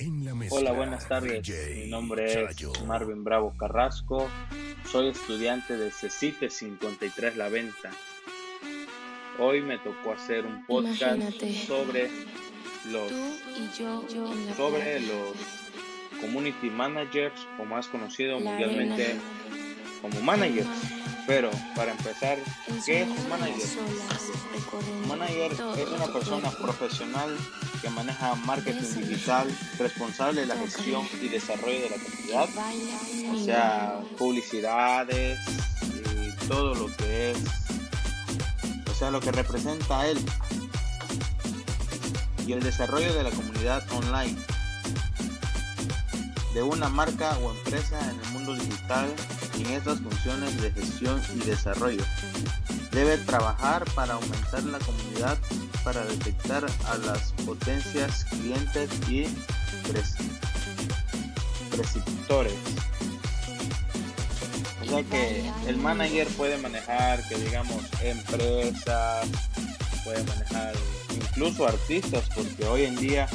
En la mezcla, Hola, buenas tardes. Mi nombre es Marvin Bravo Carrasco. Soy estudiante de CECITE 53 La Venta. Hoy me tocó hacer un podcast sobre los sobre los community managers o más conocido mundialmente como managers. Pero para empezar, ¿qué es un manager? Un manager es una persona profesional que maneja marketing digital, responsable de la gestión y desarrollo de la comunidad, o sea, publicidades y todo lo que es, o sea, lo que representa a él. Y el desarrollo de la comunidad online. De una marca o empresa en el mundo digital en estas funciones de gestión y desarrollo. Debe trabajar para aumentar la comunidad, para detectar a las potencias clientes y preceptores. O sea que el manager puede manejar, que digamos, empresas, puede manejar incluso artistas, porque hoy en día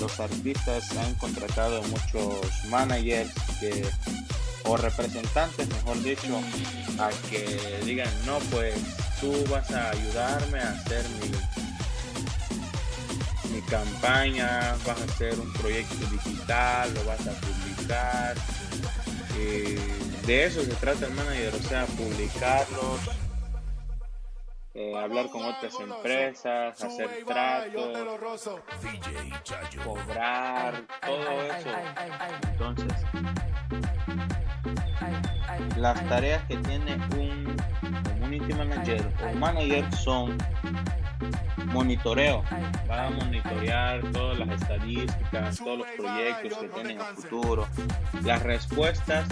los artistas han contratado muchos managers que o representantes, mejor dicho, a que digan, no, pues tú vas a ayudarme a hacer mi, mi campaña, vas a hacer un proyecto digital, lo vas a publicar. de eso se trata el manager, o sea, publicarlos, eh, hablar con otras empresas, hacer tratos, cobrar, todo eso. Entonces, las tareas que tiene un community manager o manager son monitoreo, va a monitorear todas las estadísticas, todos los proyectos que tienen a futuro, las respuestas,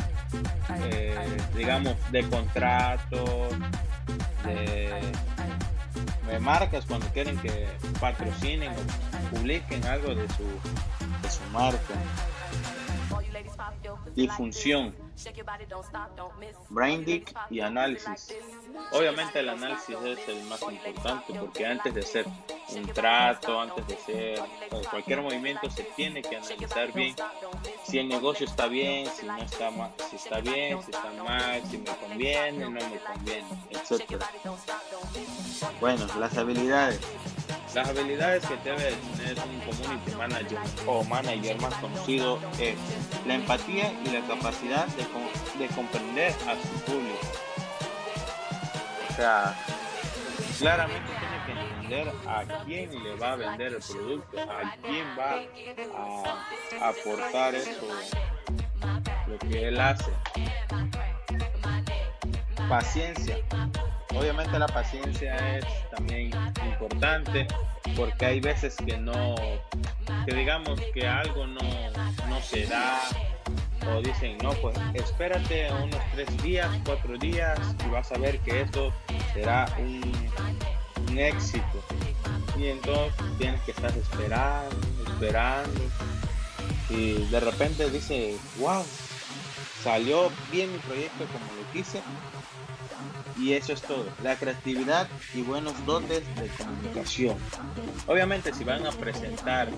eh, digamos, de contratos, de, de, marcas cuando quieren que patrocinen o publiquen algo de su, de su marca. Difunción branding y análisis. Obviamente el análisis es el más importante porque antes de hacer un trato, antes de hacer cualquier movimiento se tiene que analizar bien si el negocio está bien, si no está mal, si está bien, si está mal, si me conviene, no me conviene, etc. Bueno, las habilidades. Las habilidades que debe tener un community manager o manager más conocido es la empatía y la capacidad de, de comprender a su público. O sea, claramente tiene que entender a quién le va a vender el producto, a quién va a aportar eso, lo que él hace. Paciencia. Obviamente la paciencia es también importante porque hay veces que no, que digamos que algo no, no se da o dicen, no, pues espérate unos tres días, cuatro días y vas a ver que esto será un, un éxito. Y entonces tienes que estar esperando, esperando. Y de repente dice, wow, salió bien mi proyecto como lo quise y eso es todo. La creatividad y buenos dotes de comunicación. Obviamente si van a presentar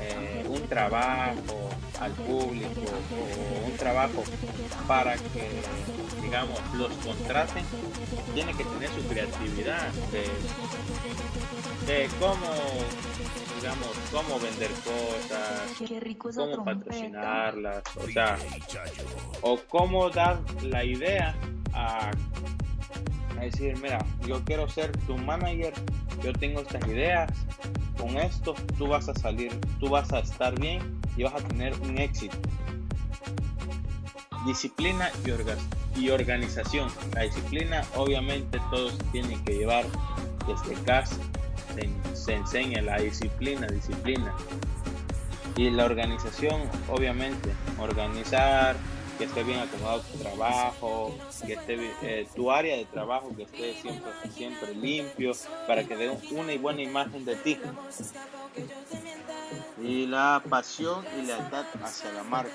eh, un trabajo al público o un trabajo para que, digamos, los contraten, tiene que tener su creatividad de, de cómo digamos, cómo vender cosas, cómo patrocinarlas, o sea, o cómo dar la idea a decir, mira, yo quiero ser tu manager, yo tengo estas ideas, con esto tú vas a salir, tú vas a estar bien y vas a tener un éxito. Disciplina y, y organización. La disciplina obviamente todos tienen que llevar desde casa. Se, se enseña la disciplina, disciplina. Y la organización, obviamente, organizar, que esté bien acomodado tu trabajo, que esté eh, tu área de trabajo, que esté siempre, siempre limpio, para que dé una buena imagen de ti. Y la pasión y lealtad hacia la marca.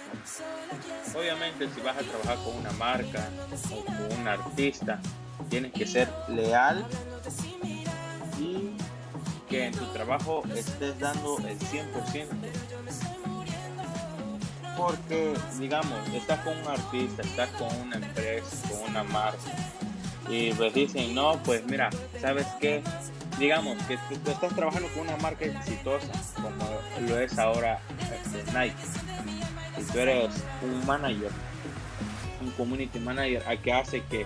Obviamente si vas a trabajar con una marca o con un artista, tienes que ser leal y que en tu trabajo estés dando el 100% Porque, digamos, estás con un artista, estás con una empresa, con una marca, y pues dicen, no, pues mira, ¿sabes qué? Digamos que tú, estás trabajando con una marca exitosa, como lo es ahora este, Nike, y tú eres un manager, un community manager, a que hace que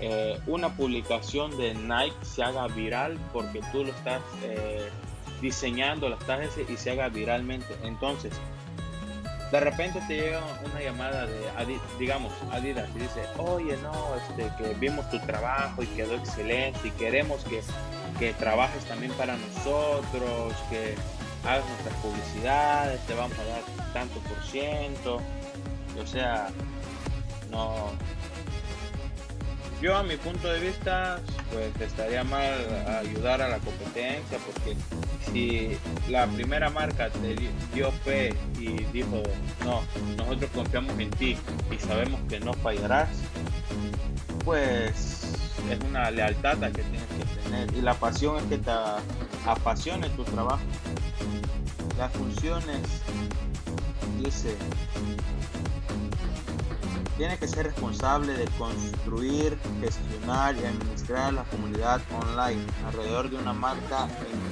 eh, una publicación de Nike se haga viral porque tú lo estás eh, diseñando, lo estás y se haga viralmente. Entonces, de repente te llega una llamada de, digamos, Adidas y dice, oye, no, este, que vimos tu trabajo y quedó excelente y queremos que, que trabajes también para nosotros, que hagas nuestras publicidades, te vamos a dar tanto por ciento. O sea, no, yo a mi punto de vista, pues estaría mal ayudar a la competencia porque si la primera marca te dio fe y dijo, no, nosotros confiamos en ti y sabemos que no fallarás, pues es una lealtad que tienes que tener y la pasión es que te apasione tu trabajo. Las funciones, dice, tiene que ser responsable de construir, gestionar y administrar la comunidad online alrededor de una marca en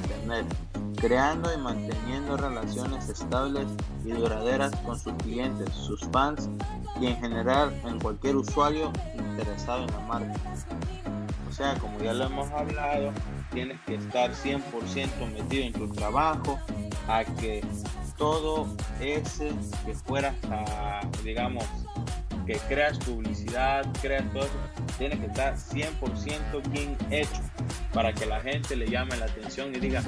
Creando y manteniendo relaciones estables y duraderas con sus clientes, sus fans y en general en cualquier usuario interesado en la marca. O sea, como ya lo hemos hablado, tienes que estar 100% metido en tu trabajo a que todo ese que fuera, digamos, que creas publicidad, creas todo eso, tiene que estar 100% bien hecho para que la gente le llame la atención y diga,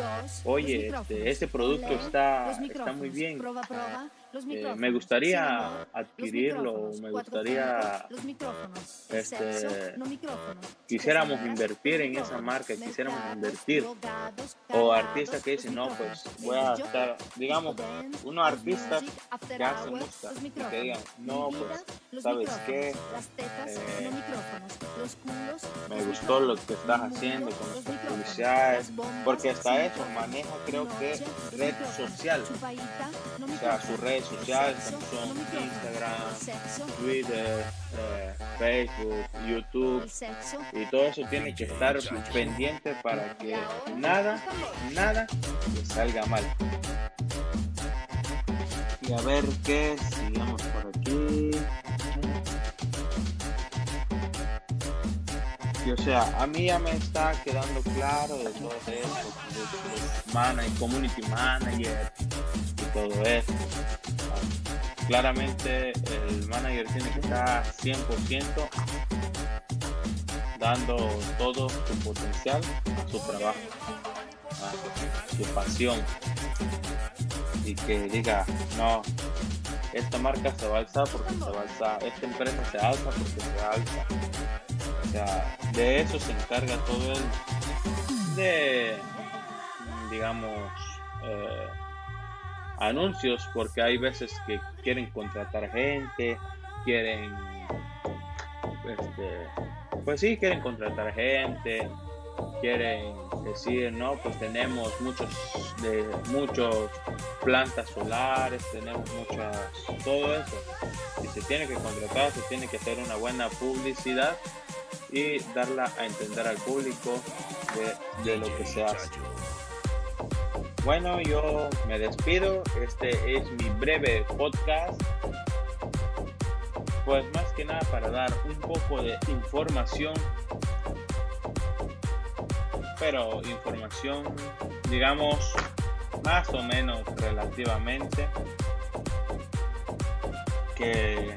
oye, este, este producto está, está muy bien. Eh, me gustaría adquirirlo, me gustaría, este, quisiéramos invertir en esa marca, quisiéramos invertir. O artistas que dicen, no, pues voy a estar, digamos, unos artistas que hacen música y que digan, no, pues, ¿sabes qué? Eh, me gustó lo que estás haciendo con las publicidades, porque hasta eso maneja, creo que, red social, o sea, su red sociales son Instagram, Twitter, eh, Facebook, YouTube y todo eso tiene que estar pendiente para que nada, nada salga mal. Y a ver qué, sigamos o sea, a mí ya me está quedando claro de todo eso, de, manager, community manager y todo eso claramente el manager tiene que estar 100% dando todo su potencial a su trabajo, su pasión y que diga, no, esta marca se va a alzar porque se va a alzar, esta empresa se alza porque se alza. O sea, de eso se encarga todo el de, digamos, eh, anuncios porque hay veces que quieren contratar gente, quieren, este, pues sí, quieren contratar gente, quieren decir, no, pues tenemos muchos, de, muchos plantas solares, tenemos muchas, todo eso. Y se tiene que contratar, se tiene que hacer una buena publicidad y darla a entender al público de, de lo que se hace. Bueno, yo me despido. Este es mi breve podcast. Pues más que nada para dar un poco de información. Pero información, digamos, más o menos relativamente. Que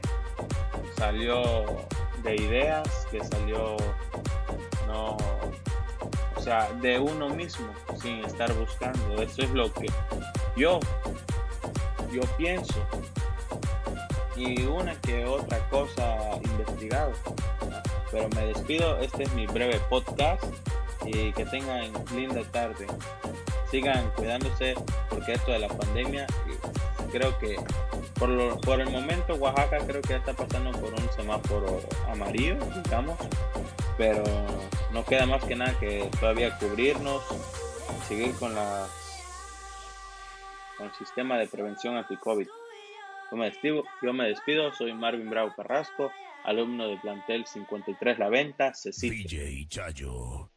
salió de ideas, que salió no o sea, de uno mismo, sin estar buscando. Eso es lo que yo, yo pienso. Y una que otra cosa investigado. Pero me despido, este es mi breve podcast y que tengan linda tarde. Sigan cuidándose porque esto de la pandemia creo que por, el momento Oaxaca creo que está pasando por un semáforo amarillo, digamos, pero no queda más que nada que todavía cubrirnos, seguir con, la, con el sistema de prevención anti-COVID. Yo yo me despido soy Marvin Bravo Carrasco, alumno de plantel 53 La Venta, Chayo.